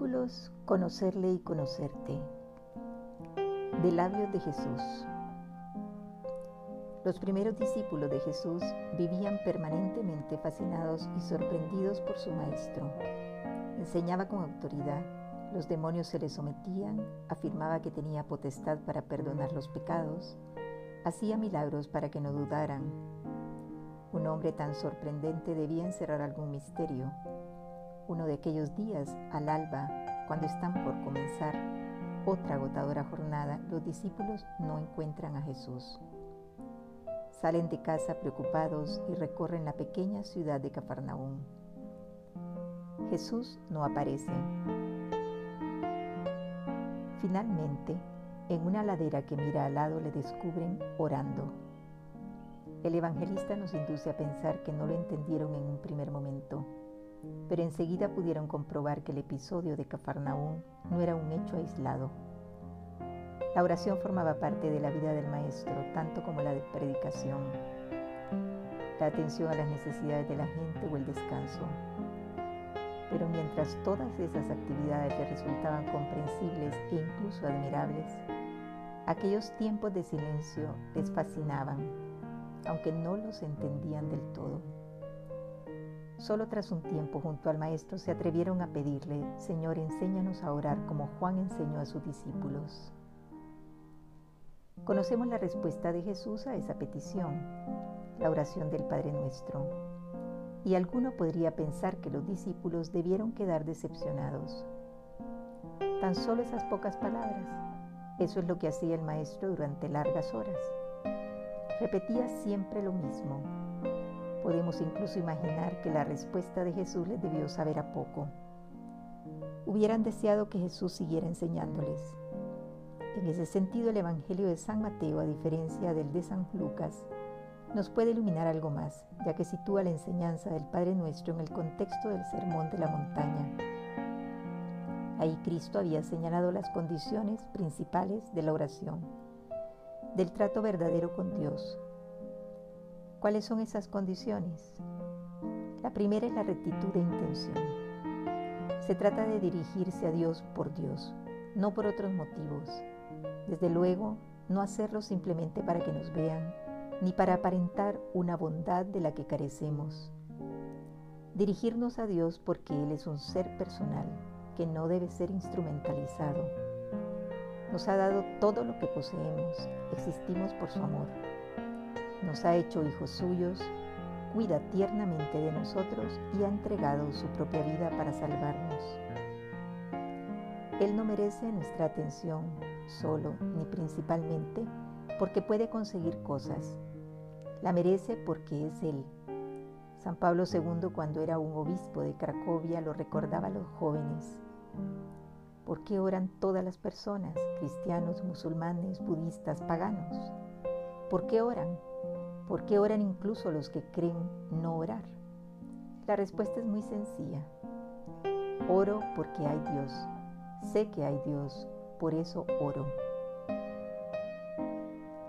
Versículos Conocerle y conocerte. De labios de Jesús. Los primeros discípulos de Jesús vivían permanentemente fascinados y sorprendidos por su Maestro. Enseñaba con autoridad, los demonios se le sometían, afirmaba que tenía potestad para perdonar los pecados, hacía milagros para que no dudaran. Un hombre tan sorprendente debía encerrar algún misterio. Uno de aquellos días, al alba, cuando están por comenzar otra agotadora jornada, los discípulos no encuentran a Jesús. Salen de casa preocupados y recorren la pequeña ciudad de Cafarnaúm. Jesús no aparece. Finalmente, en una ladera que mira al lado le descubren orando. El evangelista nos induce a pensar que no lo entendieron en un primer momento, pero enseguida pudieron comprobar que el episodio de Cafarnaúm no era un hecho aislado. La oración formaba parte de la vida del maestro, tanto como la de predicación, la atención a las necesidades de la gente o el descanso. Pero mientras todas esas actividades le resultaban comprensibles e incluso admirables, aquellos tiempos de silencio les fascinaban, aunque no los entendían del todo. Solo tras un tiempo junto al Maestro se atrevieron a pedirle, Señor, enséñanos a orar como Juan enseñó a sus discípulos. Conocemos la respuesta de Jesús a esa petición, la oración del Padre Nuestro. Y alguno podría pensar que los discípulos debieron quedar decepcionados. Tan solo esas pocas palabras, eso es lo que hacía el Maestro durante largas horas. Repetía siempre lo mismo. Podemos incluso imaginar que la respuesta de Jesús les debió saber a poco. Hubieran deseado que Jesús siguiera enseñándoles, en ese sentido, el Evangelio de San Mateo, a diferencia del de San Lucas, nos puede iluminar algo más, ya que sitúa la enseñanza del Padre Nuestro en el contexto del Sermón de la Montaña. Ahí Cristo había señalado las condiciones principales de la oración, del trato verdadero con Dios. ¿Cuáles son esas condiciones? La primera es la rectitud de intención. Se trata de dirigirse a Dios por Dios, no por otros motivos, desde luego, no hacerlo simplemente para que nos vean, ni para aparentar una bondad de la que carecemos. Dirigirnos a Dios porque Él es un ser personal que no debe ser instrumentalizado. Nos ha dado todo lo que poseemos, existimos por su amor. Nos ha hecho hijos suyos, cuida tiernamente de nosotros y ha entregado su propia vida para salvarnos. Él no merece nuestra atención solo ni principalmente porque puede conseguir cosas. La merece porque es Él. San Pablo II cuando era un obispo de Cracovia lo recordaba a los jóvenes. ¿Por qué oran todas las personas, cristianos, musulmanes, budistas, paganos? ¿Por qué oran? ¿Por qué oran incluso los que creen no orar? La respuesta es muy sencilla. Oro porque hay Dios Sé que hay Dios, por eso oro.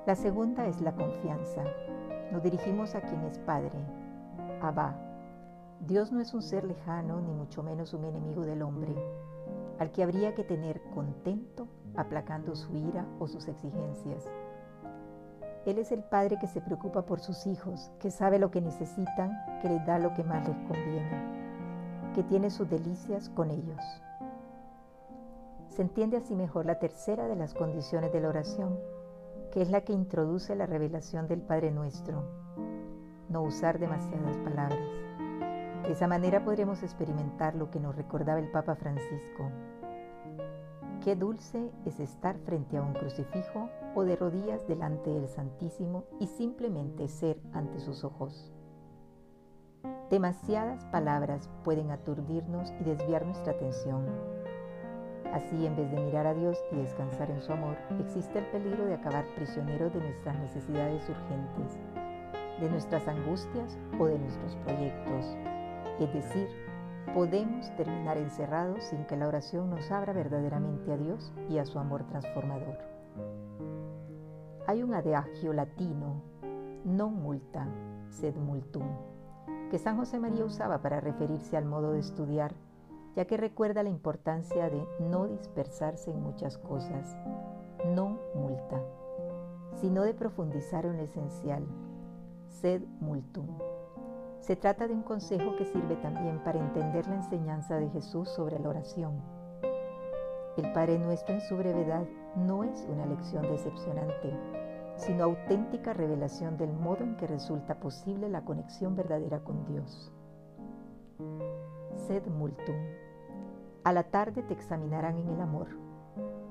La segunda es la confianza. Nos dirigimos a quien es Padre, Abba. Dios no es un ser lejano, ni mucho menos un enemigo del hombre, al que habría que tener contento aplacando su ira o sus exigencias. Él es el Padre que se preocupa por sus hijos, que sabe lo que necesitan, que les da lo que más les conviene, que tiene sus delicias con ellos. Se entiende así mejor la tercera de las condiciones de la oración, que es la que introduce la revelación del Padre Nuestro. No usar demasiadas palabras. De esa manera podremos experimentar lo que nos recordaba el Papa Francisco. Qué dulce es estar frente a un crucifijo o de rodillas delante del Santísimo y simplemente ser ante sus ojos. Demasiadas palabras pueden aturdirnos y desviar nuestra atención Así, en vez de mirar a Dios y descansar en su amor, existe el peligro de acabar prisioneros de nuestras necesidades urgentes, de nuestras angustias o de nuestros proyectos. Es decir, podemos terminar encerrados sin que la oración nos abra verdaderamente a Dios y a su amor transformador. Hay un adagio latino, non multa, sed multum, que San José María usaba para referirse al modo de estudiar ya que recuerda la importancia de no dispersarse en muchas cosas, no multa, sino de profundizar en lo esencial, sed multum. Se trata de un consejo que sirve también para entender la enseñanza de Jesús sobre la oración. El Padre Nuestro en su brevedad no es una lección decepcionante, sino auténtica revelación del modo en que resulta posible la conexión verdadera con Dios. Sed multum. A la tarde te examinarán en el amor.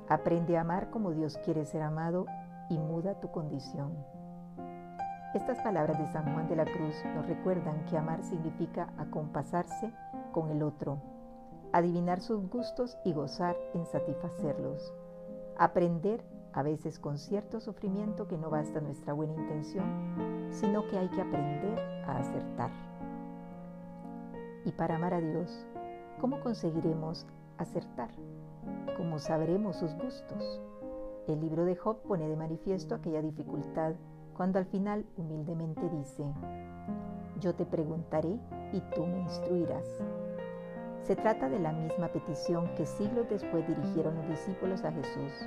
Aprende a amar como Dios quiere ser amado y muda tu condición. Estas palabras de San Juan de la Cruz nos recuerdan que amar significa acompasarse con el otro, adivinar sus gustos y gozar en satisfacerlos, aprender a veces con cierto sufrimiento que no basta nuestra buena intención, sino que hay que aprender a acertar. Y para amar a Dios, ¿cómo conseguiremos acertar? ¿Cómo sabremos sus gustos? El libro de Job pone de manifiesto aquella dificultad cuando al final humildemente dice, yo te preguntaré y tú me instruirás. Se trata de la misma petición que siglos después dirigieron los discípulos a Jesús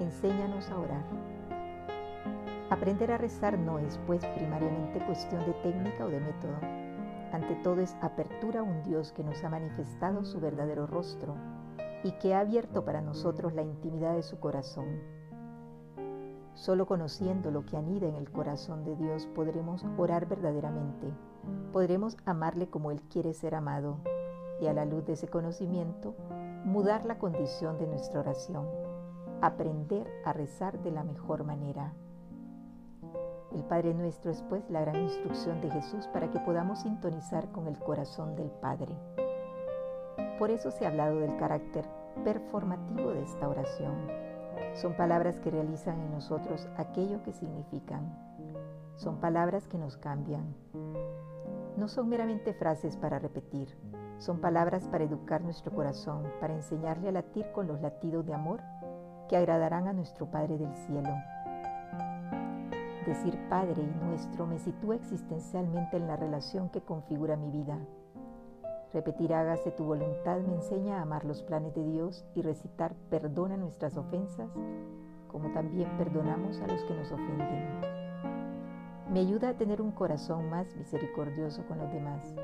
enséñanos a orar. Aprender a rezar no es, pues, primariamente cuestión de técnica o de método. Ante todo es apertura a un Dios que nos ha manifestado su verdadero rostro y que ha abierto para nosotros la intimidad de su corazón. Solo conociendo lo que anida en el corazón de Dios podremos orar verdaderamente, podremos amarle como Él quiere ser amado y a la luz de ese conocimiento mudar la condición de nuestra oración aprender a rezar de la mejor manera. El Padre Nuestro es pues la gran instrucción de Jesús para que podamos sintonizar con el corazón del Padre. Por eso se ha hablado del carácter performativo de esta oración. Son palabras que realizan en nosotros aquello que significan. Son palabras que nos cambian. No son meramente frases para repetir. Son palabras para educar nuestro corazón, para enseñarle a latir con los latidos de amor que agradarán a nuestro Padre del cielo. Decir Padre y nuestro me sitúa existencialmente en la relación que configura mi vida. Repetir hágase tu voluntad me enseña a amar los planes de Dios y recitar perdona nuestras ofensas, como también perdonamos a los que nos ofenden. Me ayuda a tener un corazón más misericordioso con los demás.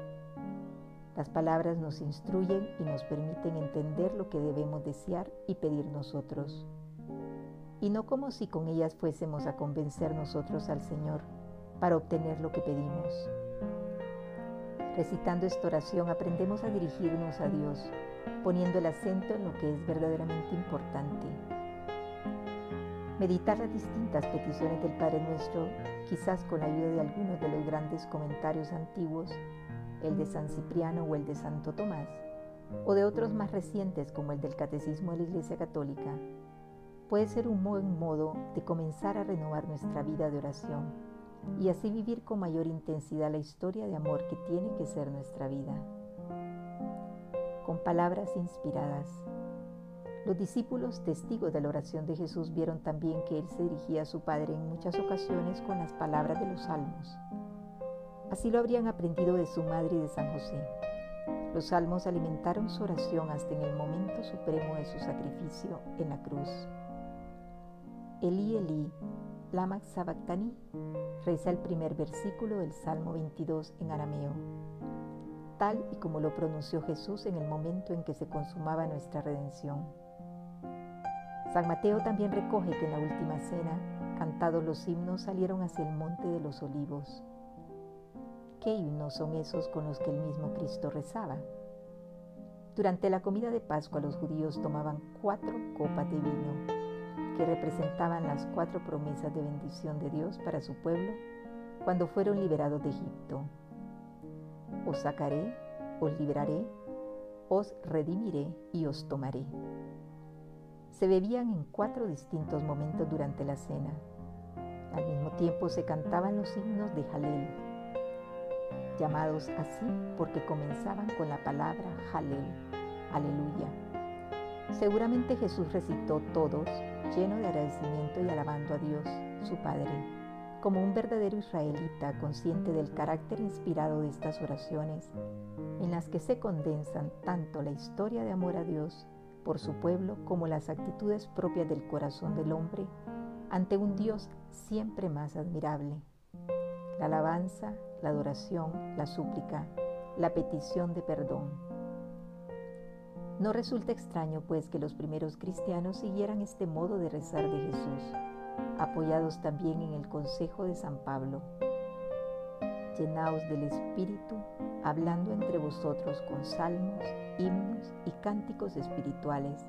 Las palabras nos instruyen y nos permiten entender lo que debemos desear y pedir nosotros y no como si con ellas fuésemos a convencer nosotros al Señor para obtener lo que pedimos. Recitando esta oración aprendemos a dirigirnos a Dios, poniendo el acento en lo que es verdaderamente importante. Meditar las distintas peticiones del Padre Nuestro, quizás con la ayuda de algunos de los grandes comentarios antiguos, el de San Cipriano o el de Santo Tomás, o de otros más recientes como el del Catecismo de la Iglesia Católica, puede ser un buen modo de comenzar a renovar nuestra vida de oración y así vivir con mayor intensidad la historia de amor que tiene que ser nuestra vida. Con palabras inspiradas. Los discípulos testigos de la oración de Jesús vieron también que Él se dirigía a su Padre en muchas ocasiones con las palabras de los salmos. Así lo habrían aprendido de su madre y de San José. Los salmos alimentaron su oración hasta en el momento supremo de su sacrificio en la cruz. Eli Eli, lama sabactani, reza el primer versículo del Salmo 22 en arameo, tal y como lo pronunció Jesús en el momento en que se consumaba nuestra redención. San Mateo también recoge que en la última cena, cantados los himnos, salieron hacia el monte de los olivos. ¿Qué himnos son esos con los que el mismo Cristo rezaba? Durante la comida de Pascua los judíos tomaban cuatro copas de vino que representaban las cuatro promesas de bendición de Dios para su pueblo cuando fueron liberados de Egipto. Os sacaré, os libraré, os redimiré y os tomaré. Se bebían en cuatro distintos momentos durante la cena. Al mismo tiempo se cantaban los himnos de Jalel, llamados así porque comenzaban con la palabra Jalel, aleluya. Seguramente Jesús recitó todos lleno de agradecimiento y alabando a Dios, su Padre, como un verdadero israelita consciente del carácter inspirado de estas oraciones, en las que se condensan tanto la historia de amor a Dios por su pueblo como las actitudes propias del corazón del hombre ante un Dios siempre más admirable. La alabanza, la adoración, la súplica, la petición de perdón. No resulta extraño pues que los primeros cristianos siguieran este modo de rezar de Jesús, apoyados también en el consejo de San Pablo. Llenaos del Espíritu, hablando entre vosotros con salmos, himnos y cánticos espirituales,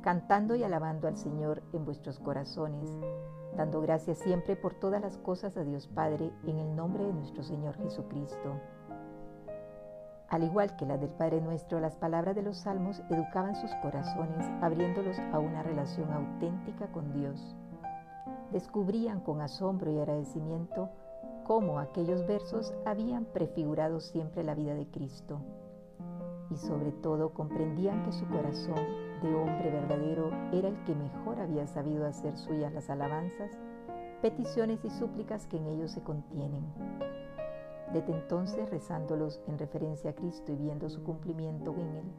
cantando y alabando al Señor en vuestros corazones, dando gracias siempre por todas las cosas a Dios Padre en el nombre de nuestro Señor Jesucristo. Al igual que las del Padre Nuestro, las palabras de los salmos educaban sus corazones, abriéndolos a una relación auténtica con Dios. Descubrían con asombro y agradecimiento cómo aquellos versos habían prefigurado siempre la vida de Cristo. Y sobre todo comprendían que su corazón de hombre verdadero era el que mejor había sabido hacer suyas las alabanzas, peticiones y súplicas que en ellos se contienen. Desde entonces, rezándolos en referencia a Cristo y viendo su cumplimiento en Él,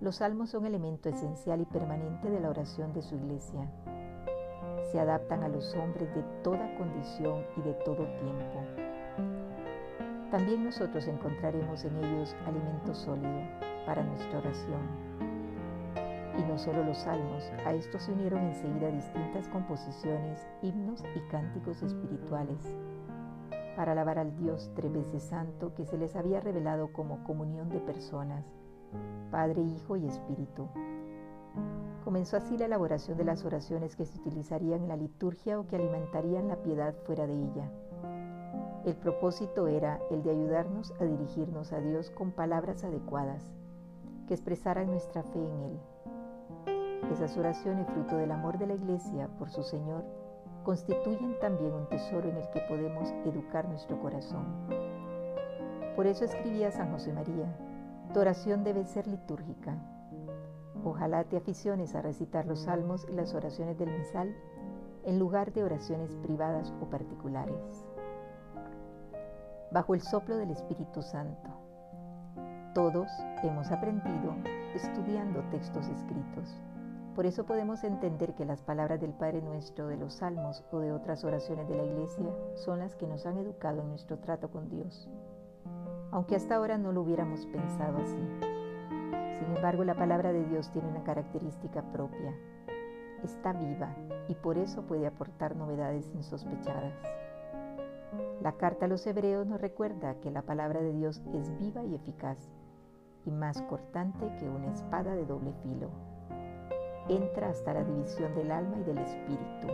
los salmos son elemento esencial y permanente de la oración de su iglesia se adaptan a los hombres de toda condición y de todo tiempo. También nosotros encontraremos en ellos alimento sólido para nuestra oración. Y no solo los salmos, a estos se unieron enseguida distintas composiciones, himnos y cánticos espirituales, para alabar al Dios tres veces santo que se les había revelado como comunión de personas, Padre, Hijo y Espíritu Comenzó así la elaboración de las oraciones que se utilizarían en la liturgia o que alimentarían la piedad fuera de ella. El propósito era el de ayudarnos a dirigirnos a Dios con palabras adecuadas, que expresaran nuestra fe en Él. Esas oraciones, fruto del amor de la Iglesia por su Señor, constituyen también un tesoro en el que podemos educar nuestro corazón. Por eso escribía San José María, tu oración debe ser litúrgica, Ojalá te aficiones a recitar los salmos y las oraciones del misal en lugar de oraciones privadas o particulares. Bajo el soplo del Espíritu Santo. Todos hemos aprendido estudiando textos escritos. Por eso podemos entender que las palabras del Padre Nuestro, de los salmos o de otras oraciones de la Iglesia son las que nos han educado en nuestro trato con Dios, aunque hasta ahora no lo hubiéramos pensado así. Sin embargo, la palabra de Dios tiene una característica propia. Está viva y por eso puede aportar novedades insospechadas. La carta a los hebreos nos recuerda que la palabra de Dios es viva y eficaz y más cortante que una espada de doble filo. Entra hasta la división del alma y del espíritu